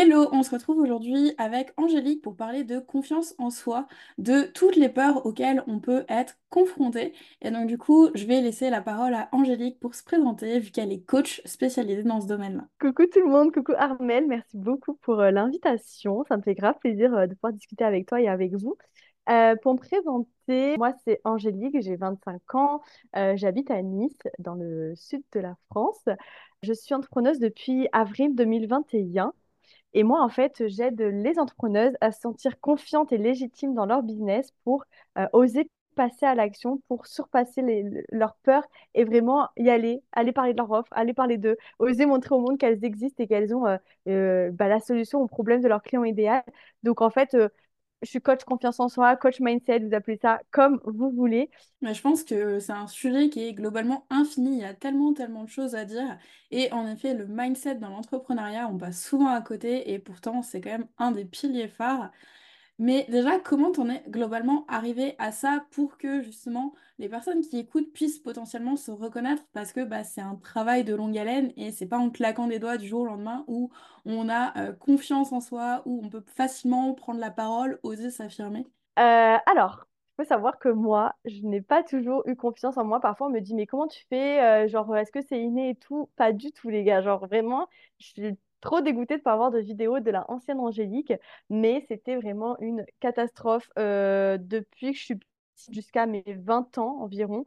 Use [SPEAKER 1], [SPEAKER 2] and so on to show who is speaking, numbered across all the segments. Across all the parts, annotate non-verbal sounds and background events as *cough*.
[SPEAKER 1] Hello, on se retrouve aujourd'hui avec Angélique pour parler de confiance en soi, de toutes les peurs auxquelles on peut être confronté. Et donc du coup, je vais laisser la parole à Angélique pour se présenter, vu qu'elle est coach spécialisée dans ce domaine-là.
[SPEAKER 2] Coucou tout le monde, coucou Armel, merci beaucoup pour euh, l'invitation. Ça me fait grave plaisir euh, de pouvoir discuter avec toi et avec vous. Euh, pour me présenter, moi c'est Angélique, j'ai 25 ans, j'habite à Nice, dans le sud de la France. Je suis entrepreneuse depuis avril 2021 et moi en fait j'aide les entrepreneuses à se sentir confiantes et légitimes dans leur business pour euh, oser passer à l'action, pour surpasser leurs peurs et vraiment y aller, aller parler de leur offre, aller parler d'eux, oser montrer au monde qu'elles existent et qu'elles ont euh, euh, bah, la solution au problème de leur client idéal. Donc en fait, je suis coach confiance en soi, coach mindset, vous appelez ça comme vous voulez.
[SPEAKER 1] Mais je pense que c'est un sujet qui est globalement infini, il y a tellement, tellement de choses à dire. Et en effet, le mindset dans l'entrepreneuriat, on passe souvent à côté, et pourtant c'est quand même un des piliers phares. Mais déjà, comment t'en es globalement arrivé à ça pour que justement les personnes qui écoutent puissent potentiellement se reconnaître? Parce que bah, c'est un travail de longue haleine et c'est pas en claquant des doigts du jour au lendemain où on a euh, confiance en soi, où on peut facilement prendre la parole, oser s'affirmer.
[SPEAKER 2] Euh, alors, faut savoir que moi, je n'ai pas toujours eu confiance en moi. Parfois, on me dit, mais comment tu fais? Euh, genre, est-ce que c'est inné et tout? Pas du tout, les gars. Genre, vraiment, je trop dégoûtée de ne pas avoir de vidéo de la ancienne Angélique. Mais c'était vraiment une catastrophe euh, depuis que je suis petite jusqu'à mes 20 ans environ.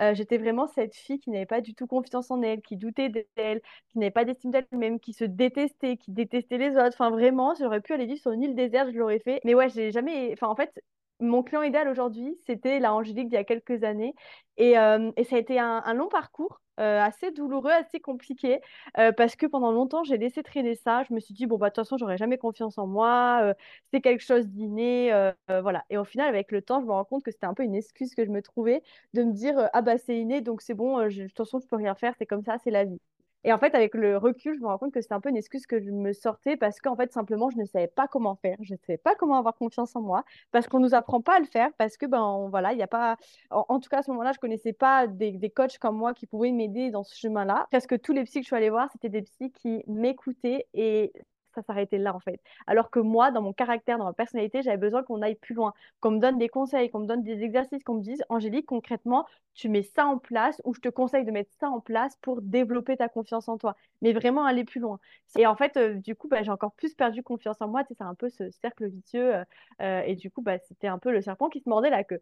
[SPEAKER 2] Euh, j'étais vraiment cette fille qui n'avait pas du tout confiance en elle, qui doutait d'elle, qui n'avait pas d'estime d'elle-même, qui se détestait, qui détestait les autres. Enfin, vraiment, j'aurais pu aller vivre sur une île déserte, je l'aurais fait. Mais ouais, j'ai jamais. Enfin, en fait, mon client idéal aujourd'hui, c'était la Angélique d'il y a quelques années. Et, euh, et ça a été un, un long parcours. Euh, assez douloureux, assez compliqué, euh, parce que pendant longtemps, j'ai laissé traîner ça. Je me suis dit, bon, bah, de toute façon, j'aurais jamais confiance en moi, euh, c'est quelque chose d'inné, voilà. Et au final, avec le temps, je me rends compte que c'était un peu une excuse que je me trouvais de me dire, ah bah, c'est inné, donc c'est bon, je- de toute façon, je peux rien faire, c'est comme ça, c'est la vie. Et en fait, avec le recul, je me rends compte que c'était un peu une excuse que je me sortais parce qu'en fait, simplement, je ne savais pas comment faire. Je ne savais pas comment avoir confiance en moi parce qu'on ne nous apprend pas à le faire parce que, ben, voilà, il y a pas. En, tout cas, à ce moment-là, je ne connaissais pas des, des coachs comme moi qui pouvaient m'aider dans ce chemin-là. Presque tous les psys que je suis allée voir, c'était des psys qui m'écoutaient et ça s'arrêtait là, en fait. Alors que moi, dans mon caractère, dans ma personnalité, j'avais besoin qu'on aille plus loin, qu'on me donne des conseils, qu'on me donne des exercices, qu'on me dise, Angélique, concrètement, tu mets ça en place ou je te conseille de mettre ça en place pour développer ta confiance en toi, mais vraiment aller plus loin. Et en fait, euh, du coup, bah, j'ai encore plus perdu confiance en moi. Tu sais, c'est un peu ce cercle vicieux. euh, euh, et du coup, bah, c'était un peu le serpent qui se mordait la queue.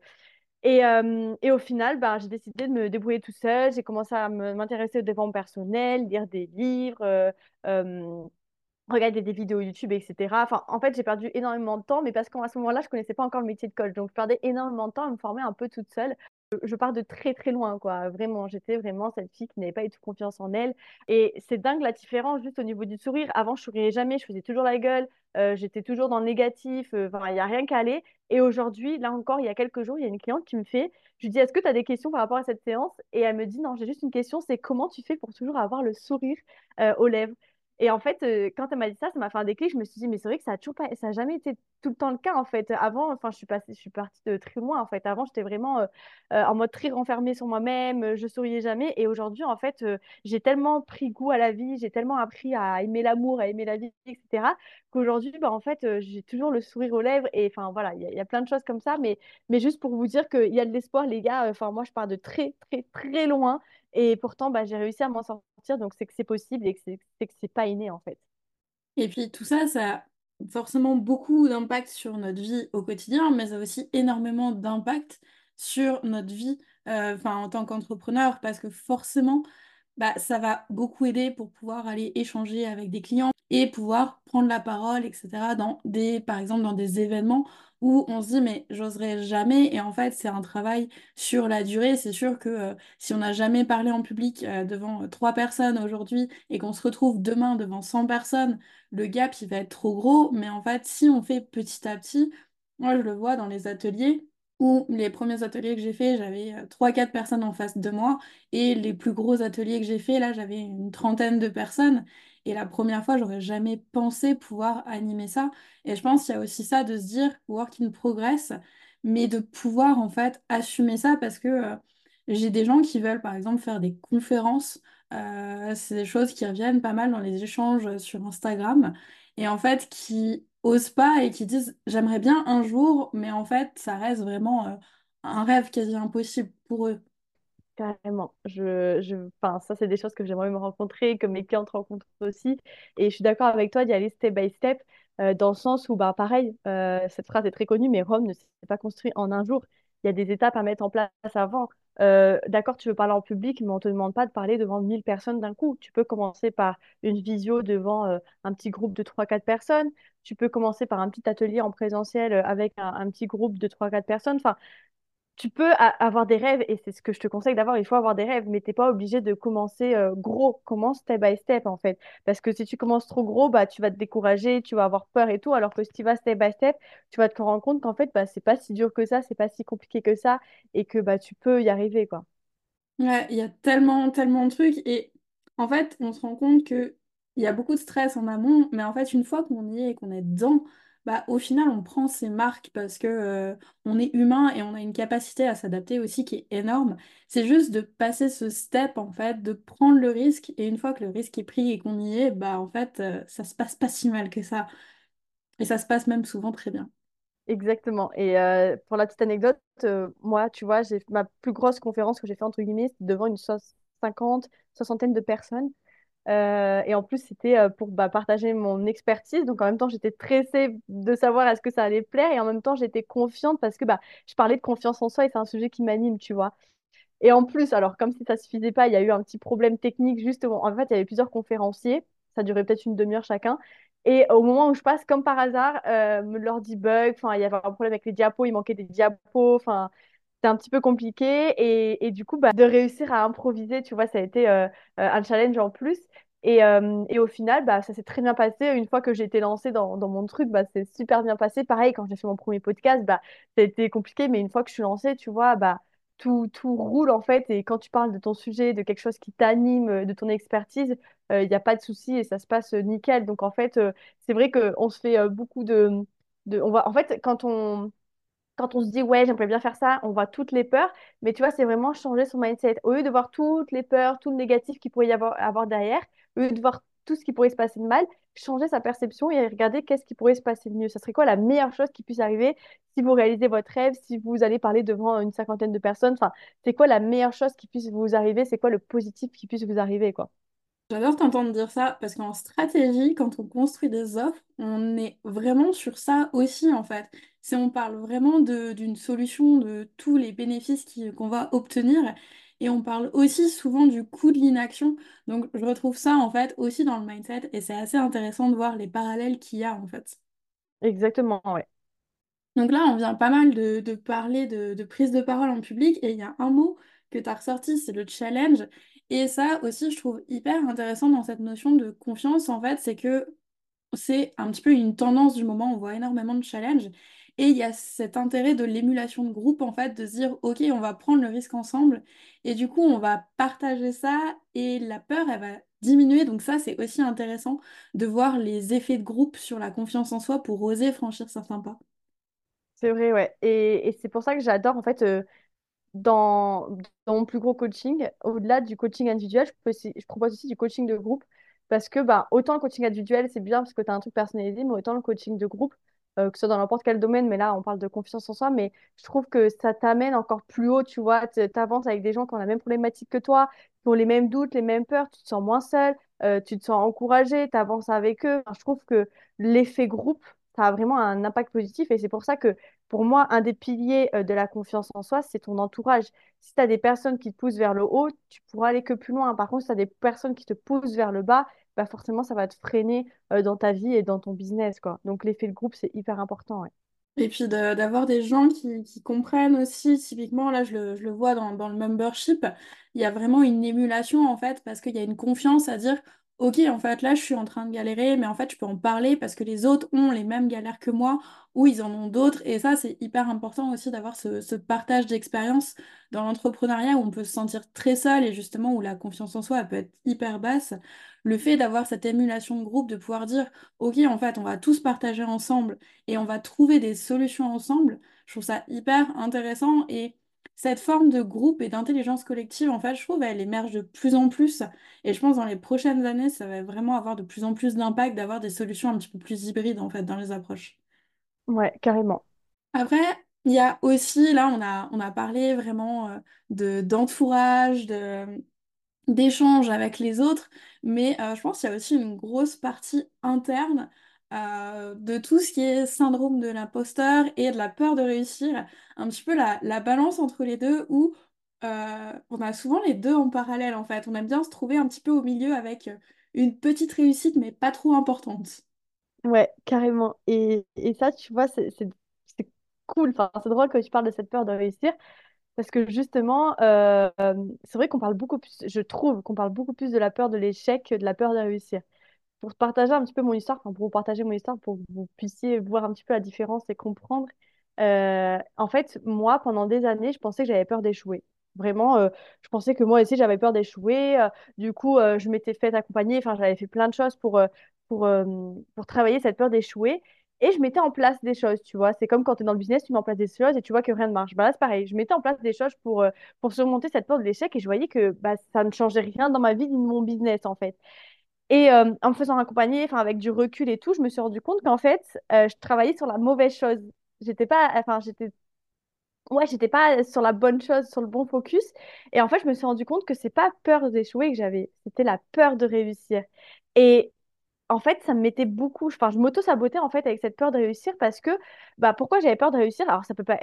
[SPEAKER 2] Et, au final, bah, j'ai décidé de me débrouiller tout seul. J'ai commencé à m'intéresser au développement personnel, lire des livres. Regarder des vidéos YouTube, etc. Enfin, en fait, j'ai perdu énormément de temps, mais parce qu'à ce moment-là, je connaissais pas encore le métier de coach. Donc, je perdais énormément de temps à me former un peu toute seule. Je, je pars de très, très loin, quoi. Vraiment, j'étais vraiment cette fille qui n'avait pas du tout confiance en elle. Et c'est dingue la différence juste au niveau du sourire. Avant, je souriais jamais, je faisais toujours la gueule, euh, j'étais toujours dans le négatif. euh, Enfin, il n'y a rien qu'à aller. Et aujourd'hui, là encore, il y a quelques jours, il y a une cliente qui me fait, je lui dis, est-ce que tu as des questions par rapport à cette séance? Et elle me dit, non, j'ai juste une question, c'est comment tu fais pour toujours avoir le sourire euh, aux lèvres? Et en fait, euh, quand elle m'a dit ça, ça m'a fait un déclic. Je me suis dit, mais c'est vrai que ça a toujours ça jamais été tout le temps le cas, en fait. Avant, enfin, je suis passée, je suis partie de très loin, en fait. Avant, j'étais vraiment euh, euh, en mode très renfermée sur moi-même, je souriais jamais. Et aujourd'hui, en fait, j'ai tellement pris goût à la vie, j'ai tellement appris à aimer l'amour, à aimer la vie, etc., qu'aujourd'hui, bah, en fait, j'ai toujours le sourire aux lèvres. Et enfin, voilà, il y, a plein de choses comme ça. Mais, mais juste pour vous dire qu'il y a de l'espoir, les gars. Enfin, moi, je pars de très, très, très loin. Et pourtant, bah, j'ai réussi à m'en sortir, donc c'est que c'est possible et que c'est que c'est pas inné en fait.
[SPEAKER 1] Et puis tout ça, ça a forcément beaucoup d'impact sur notre vie au quotidien, mais ça a aussi énormément d'impact sur notre vie euh, en tant qu'entrepreneur, parce que forcément, bah, ça va beaucoup aider pour pouvoir aller échanger avec des clients et pouvoir prendre la parole, etc., dans des, par exemple, dans des événements où on se dit, mais j'oserais jamais. Et en fait, c'est un travail sur la durée. C'est sûr que euh, si on n'a jamais parlé en public euh, devant euh, trois personnes aujourd'hui et qu'on se retrouve demain devant 100 personnes, le gap, il va être trop gros. Mais en fait, si on fait petit à petit, moi, je le vois dans les ateliers. Où les premiers ateliers que j'ai faits, j'avais euh, trois quatre personnes en face de moi. Et les plus gros ateliers que j'ai faits, là, j'avais une trentaine de personnes. Et la première fois, j'aurais jamais pensé pouvoir animer ça. Et je pense qu'il y a aussi ça de se dire work in progress, mais de pouvoir en fait assumer ça parce que euh, j'ai des gens qui veulent par exemple faire des conférences. Euh, c'est des choses qui reviennent pas mal dans les échanges sur Instagram. et en fait qui osent pas et qui disent j'aimerais bien un jour, mais en fait ça reste vraiment euh, un rêve quasi impossible pour eux.
[SPEAKER 2] Carrément. Je, je, ça, c'est des choses que j'aimerais me rencontrer, que mes clientes rencontrent aussi. Et je suis d'accord avec toi d'y aller step by step, euh, dans le sens où, bah, pareil, euh, cette phrase est très connue, mais Rome ne s'est pas construit en un jour. Il y a des étapes à mettre en place avant. Euh, d'accord, tu veux parler en public, mais on ne te demande pas de parler devant 1000 personnes d'un coup. Tu peux commencer par une visio devant un petit groupe de trois quatre personnes. Tu peux commencer par un petit atelier en présentiel avec un, petit groupe de trois quatre personnes. Enfin, tu peux avoir des rêves, et c'est ce que je te conseille d'avoir, il faut avoir des rêves, mais t'es pas obligé de commencer euh, gros, commence step by step en fait. Parce que si tu commences trop gros, bah, tu vas te décourager, tu vas avoir peur et tout, alors que si tu vas step by step, tu vas te rendre compte qu'en fait, bah, c'est pas si dur que ça, c'est pas si compliqué que ça, et que bah, tu peux y arriver, quoi.
[SPEAKER 1] Il y a tellement, tellement de trucs. Et en fait, on se rend compte que il y a beaucoup de stress en amont, mais en fait, une fois qu'on y est et qu'on est dedans, bah, au final, on prend ses marques parce que euh, on est humain et on a une capacité à s'adapter aussi qui est énorme. C'est juste de passer ce step, en fait, de prendre le risque. Et une fois que le risque est pris et qu'on y est, bah, en fait, euh, ça se passe pas si mal que ça. Et ça se passe même souvent très bien.
[SPEAKER 2] Exactement. Et euh, pour la petite anecdote, moi, tu vois, j'ai ma plus grosse conférence que j'ai fait entre guillemets, devant une so- 50, soixantaine de personnes. Euh, et en plus, c'était euh, pour bah, partager mon expertise. Donc, en même temps, j'étais stressée de savoir est-ce que ça allait plaire. Et en même temps, j'étais confiante parce que bah, je parlais de confiance en soi et c'est un sujet qui m'anime, tu vois. Et en plus, alors, comme si ça suffisait pas, il y a eu un petit problème technique justement. En fait, il y avait plusieurs conférenciers. Ça durait peut-être une demi-heure chacun. Et au moment où je passe, comme par hasard, euh, l'ordi bug. Il y avait un problème avec les diapos. Il manquait des diapos. Enfin, c'était un petit peu compliqué. Et, du coup, bah, de réussir à improviser, tu vois, ça a été euh, euh, un challenge en plus. Et, euh, au final, bah, ça s'est très bien passé. Une fois que j'ai été lancée dans, mon truc, bah, c'est super bien passé. Pareil, quand j'ai fait mon premier podcast, ça a été compliqué. Mais une fois que je suis lancée, tu vois, tout, roule en fait. Et quand tu parles de ton sujet, de quelque chose qui t'anime, euh, de ton expertise, il n'y a pas de souci et ça se passe euh, nickel. Donc en fait, euh, c'est vrai qu'on se fait euh, beaucoup de, de... On va... En fait, quand on quand on se dit ouais, j'aimerais bien faire ça, on voit toutes les peurs, mais tu vois, c'est vraiment changer son mindset. Au lieu de voir toutes les peurs, tout le négatif qu'il pourrait y avoir, avoir derrière, au lieu de voir tout ce qui pourrait se passer de mal, changer sa perception et regarder qu'est-ce qui pourrait se passer de mieux. Ça serait quoi la meilleure chose qui puisse arriver si vous réalisez votre rêve, si vous allez parler devant une cinquantaine de personnes? Enfin, c'est quoi la meilleure chose qui puisse vous arriver? C'est quoi le positif qui puisse vous arriver, quoi?
[SPEAKER 1] J'adore t'entendre dire ça parce qu'en stratégie, quand on construit des offres, on est vraiment sur ça aussi en fait. Si on parle vraiment de- d'une solution de tous les bénéfices qui- qu'on va obtenir et on parle aussi souvent du coût de l'inaction. Donc je retrouve ça en fait aussi dans le mindset et c'est assez intéressant de voir les parallèles qu'il y a en fait.
[SPEAKER 2] Exactement, ouais.
[SPEAKER 1] Donc là, on vient pas mal de, de parler de, de prise de parole en public et il y a un mot que tu as ressorti, c'est le challenge. Et ça aussi, je trouve hyper intéressant dans cette notion de confiance, en fait, c'est que c'est un petit peu une tendance du moment, on voit énormément de challenges. Et il y a cet intérêt de l'émulation de groupe, en fait, de se dire, OK, on va prendre le risque ensemble. Et du coup, on va partager ça et la peur, elle va diminuer. Donc ça, c'est aussi intéressant de voir les effets de groupe sur la confiance en soi pour oser franchir certains pas.
[SPEAKER 2] C'est vrai, ouais. Et, c'est pour ça que j'adore, en fait, euh, dans, dans mon plus gros coaching, au-delà du coaching individuel, je propose, aussi, je propose aussi du coaching de groupe. Parce que bah, autant le coaching individuel, c'est bien parce que tu as un truc personnalisé, mais autant le coaching de groupe, euh, que ce soit dans n'importe quel domaine, mais là, on parle de confiance en soi, mais je trouve que ça t'amène encore plus haut, tu vois. Tu avances avec des gens qui ont la même problématique que toi, qui ont les mêmes doutes, les mêmes peurs, tu te sens moins seul, euh, tu te sens encouragé, tu avances avec eux. Je trouve que l'effet groupe, ça a vraiment un impact positif et c'est pour ça que pour moi, un des piliers euh, de la confiance en soi, c'est ton entourage. Si tu as des personnes qui te poussent vers le haut, tu pourras aller que plus loin. Par contre, si tu as des personnes qui te poussent vers le bas, bah forcément, ça va te freiner euh, dans ta vie et dans ton business, quoi. Donc, l'effet de groupe, c'est hyper important.
[SPEAKER 1] Et puis d'avoir des gens qui, comprennent aussi, typiquement, là je le, je le vois dans, dans le membership, il y a vraiment une émulation en fait, parce qu'il y a une confiance à dire, ok, en fait là je suis en train de galérer, mais en fait je peux en parler parce que les autres ont les mêmes galères que moi, ou ils en ont d'autres, et ça c'est hyper important aussi d'avoir ce, partage d'expérience dans l'entrepreneuriat où on peut se sentir très seul et justement où la confiance en soi peut être hyper basse. Le fait d'avoir cette émulation de groupe, de pouvoir dire, ok, en fait on va tous partager ensemble et on va trouver des solutions ensemble. Je trouve ça hyper intéressant et cette forme de groupe et d'intelligence collective, en fait, je trouve, elle émerge de plus en plus. Et je pense dans les prochaines années, ça va vraiment avoir de plus en plus d'impact d'avoir des solutions un petit peu plus hybrides, en fait, dans les approches.
[SPEAKER 2] Ouais, carrément.
[SPEAKER 1] Après, il y a aussi, là, on a, on a parlé vraiment euh, de, d'entourage, de, d'échange avec les autres, mais euh, je pense qu'il y a aussi une grosse partie interne euh, de tout ce qui est syndrome de l'imposteur et de la peur de réussir, un petit peu la, la balance entre les deux où euh, on a souvent les deux en parallèle en fait. On aime bien se trouver un petit peu au milieu avec une petite réussite mais pas trop importante.
[SPEAKER 2] Ouais, carrément. Et, et ça, tu vois, c'est cool. Enfin, c'est drôle que tu parles de cette peur de réussir. Parce que justement, euh, c'est vrai qu'on parle beaucoup plus, je trouve qu'on parle beaucoup plus de la peur de l'échec que de la peur de réussir. Pour partager un petit peu mon histoire, pour vous partager mon histoire, pour que vous puissiez voir un petit peu la différence et comprendre. euh, en fait, moi, pendant des années, je pensais que j'avais peur d'échouer. Vraiment, euh, je pensais que moi aussi, j'avais peur d'échouer. euh, du coup, je m'étais fait accompagner, enfin, j'avais fait plein de choses pour, pour, pour travailler cette peur d'échouer. Et je mettais en place des choses, tu vois. C'est comme quand tu es dans le business, tu mets en place des choses et tu vois que rien ne marche. Bah là, c'est pareil. Je mettais en place des choses pour, pour surmonter cette peur de l'échec et je voyais que bah, ça ne changeait rien dans ma vie ni de mon business, en fait. Et euh, en me faisant accompagner, enfin, avec du recul et tout, je me suis rendu compte qu'en fait, euh, je travaillais sur la mauvaise chose. J'étais pas, enfin, j'étais, ouais, j'étais pas sur la bonne chose, sur le bon focus. Et en fait, je me suis rendu compte que c'est pas peur d'échouer que j'avais, c'était la peur de réussir. Et en fait, ça me mettait beaucoup, enfin, je m'auto-sabotais en fait avec cette peur de réussir parce que, bah, pourquoi j'avais peur de réussir? Alors, ça peut pas,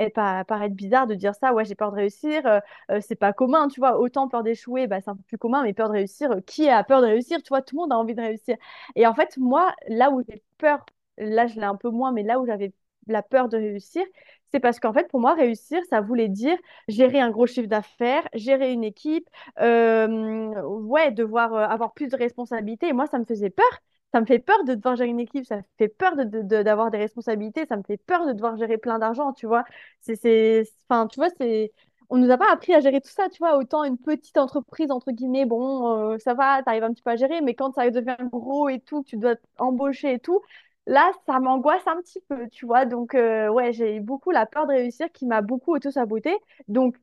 [SPEAKER 2] paraître bizarre de dire ça, ouais, j'ai peur de réussir, euh, euh, c'est pas commun, tu vois, autant peur d'échouer, bah, c'est un peu plus commun, mais peur de réussir, euh, qui a peur de réussir? Tu vois, tout le monde a envie de réussir. Et en fait, moi, là où j'ai peur, là, je l'ai un peu moins, mais là où j'avais la peur de réussir, c'est parce qu'en fait, pour moi, réussir, ça voulait dire gérer un gros chiffre d'affaires, gérer une équipe, euh, ouais, devoir avoir plus de responsabilités. Et moi, ça me faisait peur. Ça me fait peur de devoir gérer une équipe, ça me fait peur de, de- de- d'avoir des responsabilités, ça me fait peur de devoir gérer plein d'argent, tu vois. C'est, enfin, tu vois, c'est, on nous a pas appris à gérer tout ça, tu vois. Autant une petite entreprise, entre guillemets, bon, euh, ça va, t'arrives un petit peu à gérer, mais quand ça devient gros et tout, tu dois embaucher et tout, là, ça m'angoisse un petit peu, tu vois. Donc, euh, ouais, j'ai beaucoup la peur de réussir qui m'a beaucoup auto-sabotée. Donc,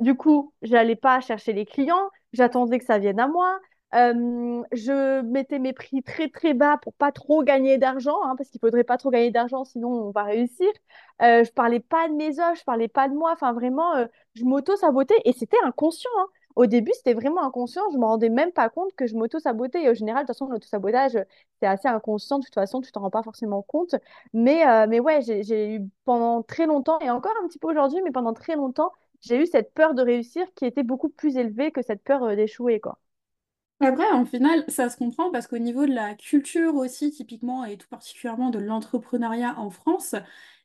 [SPEAKER 2] du coup, j'allais pas chercher les clients, j'attendais que ça vienne à moi. Je mettais mes prix très très bas pour pas trop gagner d'argent, hein, parce qu'il faudrait pas trop gagner d'argent, sinon on va réussir. Euh, je parlais pas de mes offres, je parlais pas de moi. Enfin vraiment, je m'auto-sabotais et c'était inconscient. hein. Au début, c'était vraiment inconscient. Je me rendais même pas compte que je m'auto-sabotais. Et au général, de toute façon, l'auto-sabotage, c'est assez inconscient. De toute façon, tu t'en rends pas forcément compte. Mais, mais ouais, j'ai, eu pendant très longtemps, et encore un petit peu aujourd'hui, mais pendant très longtemps, j'ai eu cette peur de réussir qui était beaucoup plus élevée que cette peur d'échouer, quoi.
[SPEAKER 1] Après, en final, ça se comprend parce qu'au niveau de la culture aussi, typiquement, et tout particulièrement de l'entrepreneuriat en France,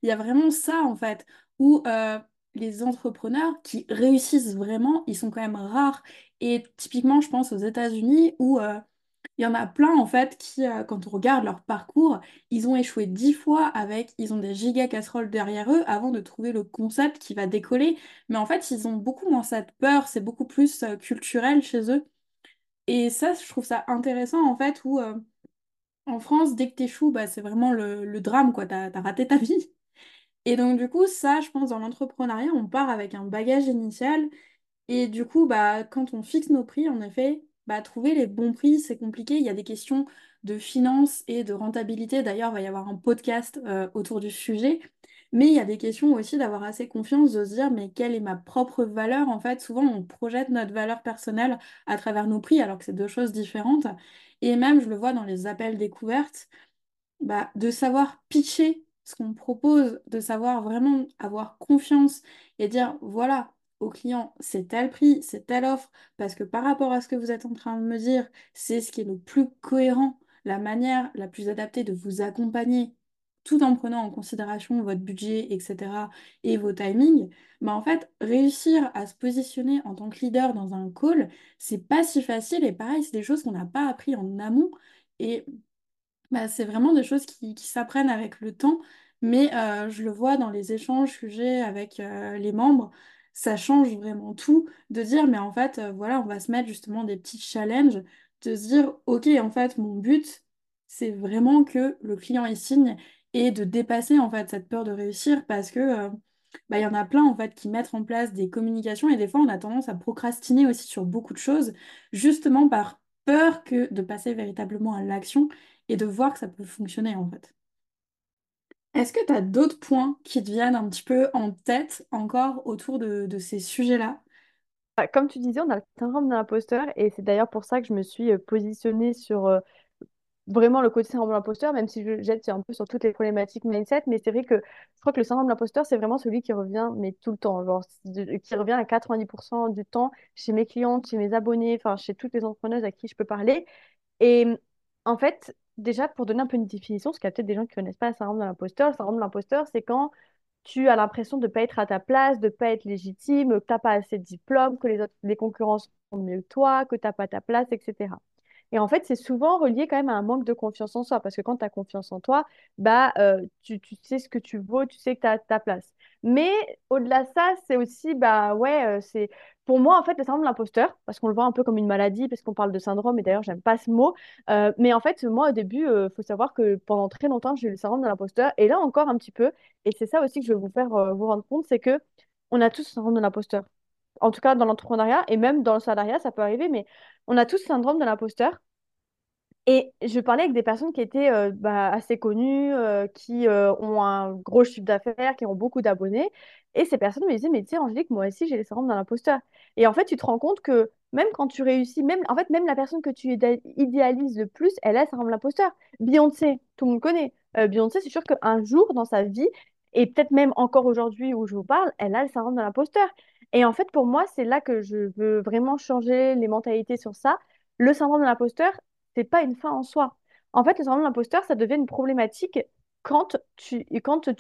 [SPEAKER 1] il y a vraiment ça, en fait, où euh, les entrepreneurs qui réussissent vraiment, ils sont quand même rares. Et typiquement, je pense aux États-Unis, où euh, il y en a plein, en fait, qui, euh, quand on regarde leur parcours, ils ont échoué dix fois avec, ils ont des giga casseroles derrière eux avant de trouver le concept qui va décoller. Mais en fait, ils ont beaucoup moins cette peur, c'est beaucoup plus culturel chez eux. Et ça, je trouve ça intéressant en fait, où euh, en France, dès que t'échoues, bah, c'est vraiment le, drame, quoi, t'as, t'as raté ta vie. *laughs* Et donc du coup, ça, je pense, dans l'entrepreneuriat, on part avec un bagage initial. Et du coup, bah, quand on fixe nos prix, en effet, bah, trouver les bons prix, c'est compliqué. Il y a des questions de finance et de rentabilité. D'ailleurs, il va y avoir un podcast euh, autour du sujet. Mais il y a des questions aussi d'avoir assez confiance, de se dire, mais quelle est ma propre valeur? En fait, souvent, on projette notre valeur personnelle à travers nos prix, alors que c'est deux choses différentes. Et même, je le vois dans les appels découvertes bah, de savoir pitcher ce qu'on propose, de savoir vraiment avoir confiance et dire, voilà, au client, c'est tel prix, c'est telle offre, parce que par rapport à ce que vous êtes en train de me dire, c'est ce qui est le plus cohérent, la manière la plus adaptée de vous accompagner, tout en prenant en considération votre budget, etc., et vos timings, bah en fait, réussir à se positionner en tant que leader dans un call, c'est pas si facile, et pareil, c'est des choses qu'on n'a pas appris en amont. Et bah, c'est vraiment des choses qui, qui s'apprennent avec le temps, mais euh, je le vois dans les échanges que j'ai avec euh, les membres, ça change vraiment tout de dire, mais en fait, euh, voilà, on va se mettre justement des petits challenges, de se dire, ok, en fait, mon but, c'est vraiment que le client y signe et de dépasser en fait cette peur de réussir parce que euh, bah, il y en a plein en fait qui mettent en place des communications et des fois on a tendance à procrastiner aussi sur beaucoup de choses, justement par peur que de passer véritablement à l'action et de voir que ça peut fonctionner en fait. Est-ce que tu as d'autres points qui te viennent un petit peu en tête encore autour de, de ces sujets-là?
[SPEAKER 2] Bah, Comme tu disais, on a le syndrome de l'imposteur et c'est d'ailleurs pour ça que je me suis euh, positionnée sur euh, vraiment le côté syndrome de l'imposteur, même si je jette un peu sur toutes les problématiques mindset, mais c'est vrai que je crois que le syndrome de l'imposteur, c'est vraiment celui qui revient, mais tout le temps, genre, qui revient à 90% du temps chez mes clientes, chez mes abonnés, enfin, chez toutes les entrepreneuses à qui je peux parler. Et en fait, déjà, pour donner un peu une définition, parce qu'il y a peut-être des gens qui ne connaissent pas le syndrome de l'imposteur, le syndrome de l'imposteur, c'est quand tu as l'impression de ne pas être à ta place, de ne pas être légitime, que tu n'as pas assez de diplômes, que les autres, les concurrents sont mieux que toi, que tu n'as pas ta place, etc. Et en fait, c'est souvent relié quand même à un manque de confiance en soi, parce que quand tu as confiance en toi, bah, euh, tu, sais ce que tu vaux, tu sais que tu as ta place. Mais au-delà de ça, c'est aussi, bah ouais, euh, c'est pour moi, en fait, le syndrome de l'imposteur, parce qu'on le voit un peu comme une maladie, parce qu'on parle de syndrome, et d'ailleurs, j'aime pas ce mot. Euh, mais en fait, moi, au début, il faut savoir que pendant très longtemps, j'ai eu le syndrome de l'imposteur, et là encore un petit peu. Et c'est ça aussi que je veux vous faire vous rendre compte, c'est que on a tous le syndrome de l'imposteur. En tout cas, dans l'entrepreneuriat, et même dans le salariat, ça peut arriver, mais on a tous le syndrome de l'imposteur. Et je parlais avec des personnes qui étaient euh, bah, assez connues, euh, qui euh, ont un gros chiffre d'affaires, qui ont beaucoup d'abonnés. Et ces personnes me disaient, mais tu sais, Angélique, moi aussi, j'ai les syndromes d'un imposteur. Et en fait, tu te rends compte que même quand tu réussis, même, en fait, même la personne que tu idé- idéalises le plus, elle a le syndrome de l'imposteur. Beyoncé, tout le monde connaît. Beyoncé, c'est sûr qu'un jour dans sa vie, et peut-être même encore aujourd'hui où je vous parle, elle a le syndrome de l'imposteur. Et en fait, pour moi, c'est là que je veux vraiment changer les mentalités sur ça. Le syndrome de l'imposteur, c'est pas une fin en soi. En fait, le syndrome de l'imposteur, ça devient une problématique quand tu,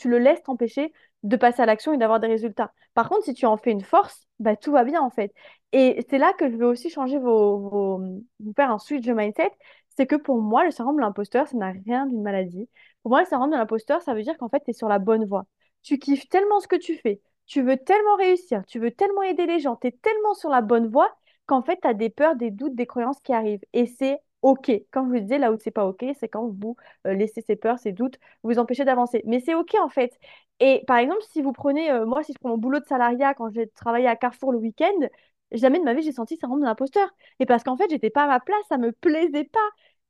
[SPEAKER 2] le laisses t'empêcher de passer à l'action et d'avoir des résultats. Par contre, si tu en fais une force, bah, tout va bien en fait. Et c'est là que je veux aussi changer vos, vos, vous faire un switch de mindset. C'est que pour moi, le syndrome de l'imposteur, ça n'a rien d'une maladie. Pour moi, le syndrome de l'imposteur, ça veut dire qu'en fait, tu es sur la bonne voie. Tu kiffes tellement ce que tu fais, tu veux tellement réussir, tu veux tellement aider les gens, tu es tellement sur la bonne voie qu'en fait, tu as des peurs, des doutes, des croyances qui arrivent. Et c'est OK. Comme je vous disais, là où c'est pas OK, c'est quand vous euh, laissez ces peurs, ces doutes vous empêcher d'avancer. Mais c'est OK en fait. Et par exemple, si vous prenez, euh, moi, si je prends mon boulot de salariat quand j'ai travaillé à Carrefour le week-end, jamais de ma vie j'ai senti ça rendre de l'imposteur. Et parce qu'en fait, j'étais pas à ma place, ça me plaisait pas.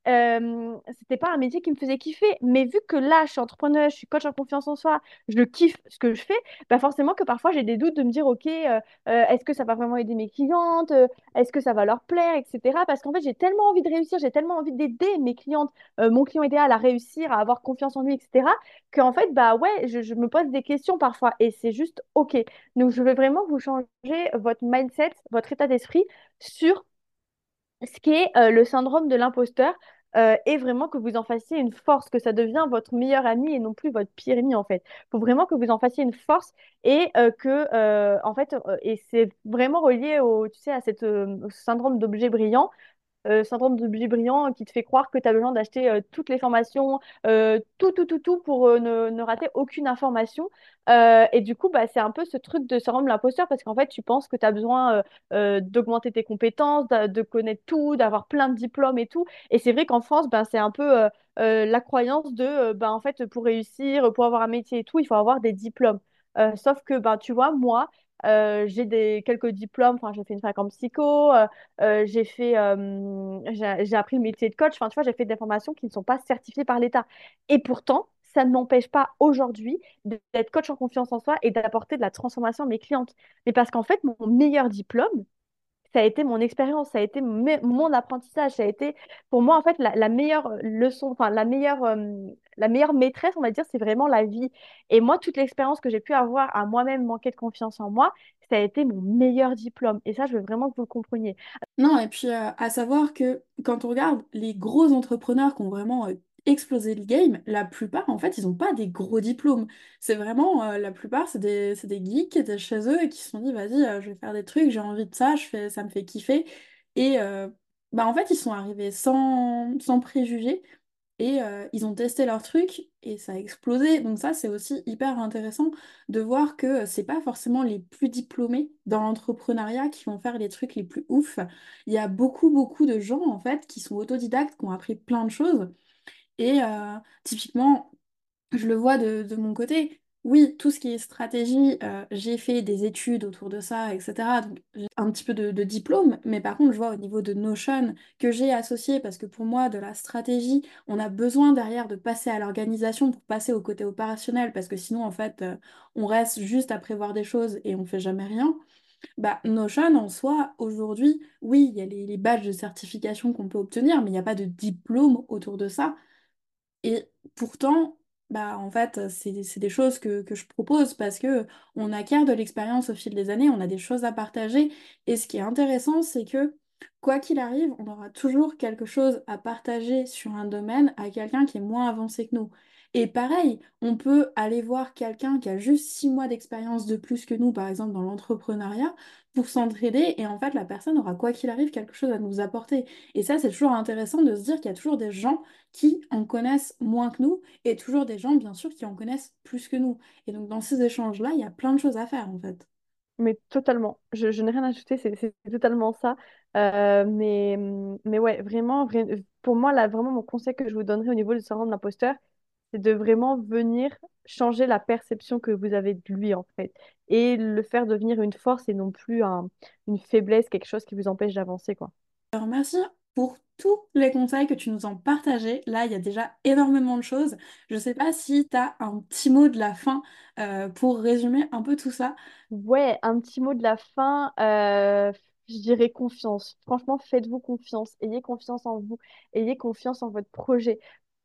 [SPEAKER 2] C'était pas un métier qui me faisait kiffer. Mais vu que là, je suis entrepreneur, je suis coach en confiance en soi, je kiffe ce que je fais, bah forcément que parfois j'ai des doutes de me dire, OK, est-ce que ça va vraiment aider mes clientes? Est-ce que ça va leur plaire, etc. Parce qu'en fait, j'ai tellement envie de réussir, j'ai tellement envie d'aider mes clientes, mon client idéal à réussir, à avoir confiance en lui, etc. qu'en fait, bah ouais, je, me pose des questions parfois et c'est juste OK. Donc, je veux vraiment vous changer votre mindset, votre état d'esprit sur ce qui est le syndrome de l'imposteur euh, et vraiment que vous en fassiez une force, que ça devient votre meilleur ami et non plus votre pire ennemi en fait. Il faut vraiment que vous en fassiez une force et euh, que euh, en fait et c'est vraiment relié au tu sais à cette syndrome d'objet brillant euh, syndrome de billet brillant qui te fait croire que tu as besoin d'acheter euh, toutes les formations, euh, tout, tout, tout, tout pour euh, ne, ne rater aucune information. Euh, et du coup, bah, c'est un peu ce truc de syndrome de l'imposteur parce qu'en fait, tu penses que tu as besoin euh, euh, d'augmenter tes compétences, de, connaître tout, d'avoir plein de diplômes et tout. Et c'est vrai qu'en France, ben, c'est un peu euh, euh, la croyance de, euh, ben, en fait, pour réussir, pour avoir un métier et tout, il faut avoir des diplômes. Euh, sauf que, ben, tu vois, moi, euh, j'ai des quelques diplômes, j'ai fait une fac en psycho, euh, euh, j'ai fait, j'ai appris le métier de coach. Enfin, tu vois, j'ai fait des formations qui ne sont pas certifiées par l'État. Et pourtant, ça ne m'empêche pas aujourd'hui d'être coach en confiance en soi et d'apporter de la transformation à mes clientes. Mais parce qu'en fait, mon meilleur diplôme, ça a été mon expérience, ça a été mon apprentissage, ça a été pour moi en fait la, meilleure leçon, enfin la meilleure, euh, la meilleure maîtresse, on va dire, c'est vraiment la vie. Et moi, toute l'expérience que j'ai pu avoir à moi-même manquer de confiance en moi, ça a été mon meilleur diplôme. Et ça, je veux vraiment que vous le compreniez.
[SPEAKER 1] Non, et puis euh, à savoir que quand on regarde les gros entrepreneurs qui ont vraiment euh, explosé le game, la plupart, en fait, ils n'ont pas des gros diplômes. C'est vraiment, euh, la plupart, c'est des, des geeks qui étaient chez eux et qui se sont dit, vas-y, euh, je vais faire des trucs, j'ai envie de ça, je fais, ça me fait kiffer. Et euh, bah, en fait, ils sont arrivés sans, sans préjugés et ils ont testé leur truc et ça a explosé. Donc ça, c'est aussi hyper intéressant de voir que c'est pas forcément les plus diplômés dans l'entrepreneuriat qui vont faire les trucs les plus ouf. Il y a beaucoup, beaucoup de gens en fait qui sont autodidactes, qui ont appris plein de choses. Et euh, typiquement, je le vois de, de mon côté. Oui, tout ce qui est stratégie, euh, j'ai fait des études autour de ça, etc. Donc j'ai un petit peu de, diplôme, mais par contre, je vois au niveau de Notion que j'ai associé parce que pour moi, de la stratégie, on a besoin derrière de passer à l'organisation pour passer au côté opérationnel parce que sinon, en fait, euh, on reste juste à prévoir des choses et on fait jamais rien. Bah, Notion en soi, aujourd'hui, oui, il y a les, les badges de certification qu'on peut obtenir, mais il n'y a pas de diplôme autour de ça. Et pourtant, bah, en fait, c'est, des choses que, que je propose parce que on acquiert de l'expérience au fil des années, on a des choses à partager. Et ce qui est intéressant, c'est que quoi qu'il arrive, on aura toujours quelque chose à partager sur un domaine à quelqu'un qui est moins avancé que nous. Et pareil, on peut aller voir quelqu'un qui a juste six mois d'expérience de plus que nous, par exemple dans l'entrepreneuriat, pour s'entraider. Et en fait, la personne aura, quoi qu'il arrive, quelque chose à nous apporter. Et ça, c'est toujours intéressant de se dire qu'il y a toujours des gens qui en connaissent moins que nous et toujours des gens, bien sûr, qui en connaissent plus que nous. Et donc, dans ces échanges-là, il y a plein de choses à faire, en fait.
[SPEAKER 2] Mais totalement, je, je n'ai rien à ajouter, c'est totalement ça. Euh, mais, mais ouais, vraiment, vra- pour moi, là, vraiment, mon conseil que je vous donnerais au niveau du syndrome de l'imposteur, c'est de vraiment venir changer la perception que vous avez de lui, en fait, et le faire devenir une force et non plus un- une faiblesse, quelque chose qui vous empêche d'avancer, quoi.
[SPEAKER 1] Alors, merci pour tous les conseils que tu nous as partagés. Là, il y a déjà énormément de choses. Je ne sais pas si tu as un petit mot de la fin euh, pour résumer un peu tout ça.
[SPEAKER 2] Ouais, un petit mot de la fin, euh, je dirais confiance. Franchement, faites-vous confiance, ayez confiance en vous, ayez confiance en votre projet.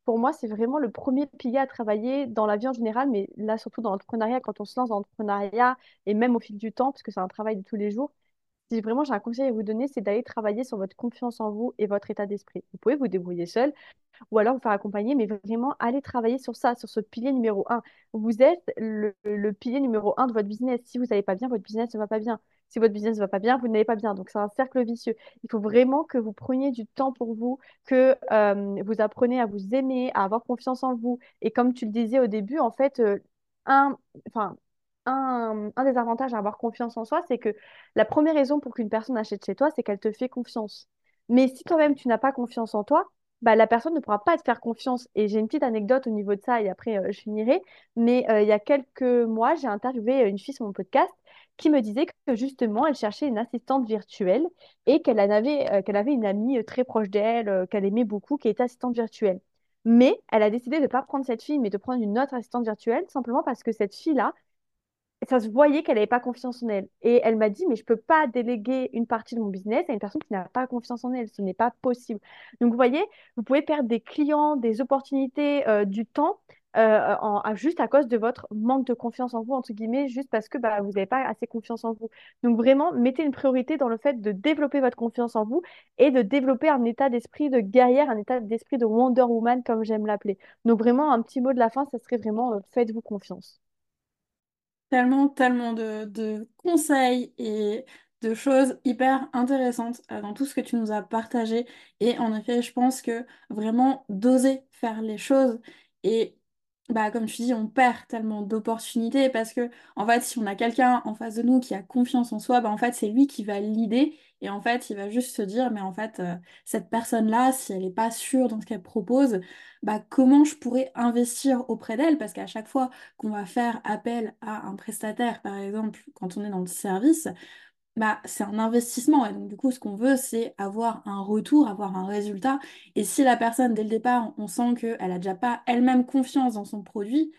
[SPEAKER 2] Pour moi, c'est vraiment le premier pilier à travailler dans la vie en général, mais là, surtout dans l'entrepreneuriat, quand on se lance dans l'entrepreneuriat et même au fil du temps, parce que c'est un travail de tous les jours. Si vraiment j'ai un conseil à vous donner, c'est d'aller travailler sur votre confiance en vous et votre état d'esprit. Vous pouvez vous débrouiller seul, ou alors vous faire accompagner, mais vraiment aller travailler sur ça, sur ce pilier numéro un. Vous êtes le, le pilier numéro un de votre business. Si vous n'allez pas bien, votre business ne va pas bien. Si votre business ne va pas bien, vous n'allez pas bien. Donc c'est un cercle vicieux. Il faut vraiment que vous preniez du temps pour vous, que vous appreniez à vous aimer, à avoir confiance en vous. Et comme tu le disais au début, en fait, un, des avantages à avoir confiance en soi, c'est que la première raison pour qu'une personne achète chez toi, c'est qu'elle te fait confiance. Mais si toi-même, tu n'as pas confiance en toi, bah, la personne ne pourra pas te faire confiance. Et j'ai une petite anecdote au niveau de ça, et après, je finirai. Mais il y a quelques mois, j'ai interviewé une fille sur mon podcast qui me disait que justement, elle cherchait une assistante virtuelle et qu'elle avait, euh, qu'elle avait une amie euh, très proche d'elle, euh, qu'elle aimait beaucoup, qui était assistante virtuelle. Mais elle a décidé de ne pas prendre cette fille, mais de prendre une autre assistante virtuelle, simplement parce que cette fille-là, ça se voyait qu'elle n'avait pas confiance en elle. Et elle m'a dit, mais je ne peux pas déléguer une partie de mon business à une personne qui n'a pas confiance en elle. Ce n'est pas possible. Donc, vous voyez, vous pouvez perdre des clients, des opportunités, du temps, euh, juste à cause de votre manque de confiance en vous, entre guillemets, juste parce que bah, vous n'avez pas assez confiance en vous. Donc, vraiment, mettez une priorité dans le fait de développer votre confiance en vous et de développer un état d'esprit de guerrière, un état d'esprit de Wonder Woman, comme j'aime l'appeler. Donc, vraiment, un petit mot de la fin, ça serait vraiment, euh, faites-vous confiance.
[SPEAKER 1] Tellement, tellement de, de conseils et de choses hyper intéressantes euh, dans tout ce que tu nous as partagé. Et en effet, je pense que vraiment d'oser faire les choses et bah, comme tu dis, on perd tellement d'opportunités parce que en fait, si on a quelqu'un en face de nous qui a confiance en soi, bah, en fait, c'est lui qui va l'idée et en fait, il va juste se dire, mais en fait, euh, cette personne-là, si elle n'est pas sûre dans ce qu'elle propose, bah, comment je pourrais investir auprès d'elle? Parce qu'à chaque fois qu'on va faire appel à un prestataire, par exemple, quand on est dans le service, bah, c'est un investissement. Et donc, du coup, ce qu'on veut, c'est avoir un retour, avoir un résultat. Et si la personne, dès le départ, on sent qu'elle a déjà pas elle-même confiance dans son produit,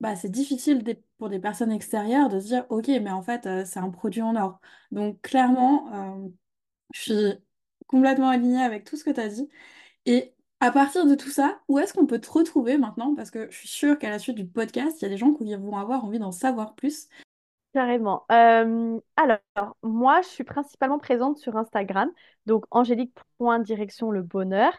[SPEAKER 1] bah, c'est difficile pour des personnes extérieures de se dire, OK, mais en fait, euh, c'est un produit en or. Donc, clairement, euh, je suis complètement alignée avec tout ce que tu as dit. Et à partir de tout ça, où est-ce qu'on peut te retrouver maintenant? Parce que je suis sûre qu'à la suite du podcast, il y a des gens qui vont avoir envie d'en savoir plus.
[SPEAKER 2] Carrément. Euh, alors, moi, je suis principalement présente sur Instagram, donc angélique.direction le bonheur.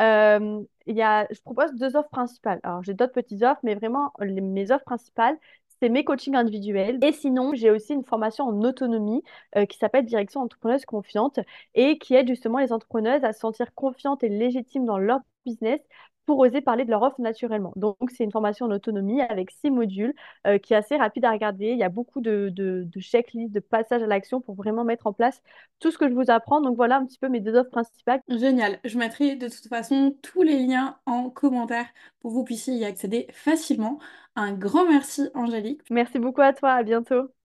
[SPEAKER 2] Euh, je propose deux offres principales. Alors, j'ai d'autres petites offres, mais vraiment, mes offres principales, c'est mes coachings individuels. Et sinon, j'ai aussi une formation en autonomie euh, qui s'appelle Direction entrepreneuse confiante et qui aide justement les entrepreneuses à se sentir confiantes et légitimes dans leur business pour oser parler de leur offre naturellement. Donc, c'est une formation en autonomie avec six modules euh, qui est assez rapide à regarder. Il y a beaucoup de, de, de checklists, de passages à l'action pour vraiment mettre en place tout ce que je vous apprends. Donc, voilà un petit peu mes deux offres principales.
[SPEAKER 1] Génial. Je mettrai de toute façon tous les liens en commentaire pour que vous puissiez y accéder facilement. Un grand merci, Angélique.
[SPEAKER 2] Merci beaucoup à toi. À bientôt.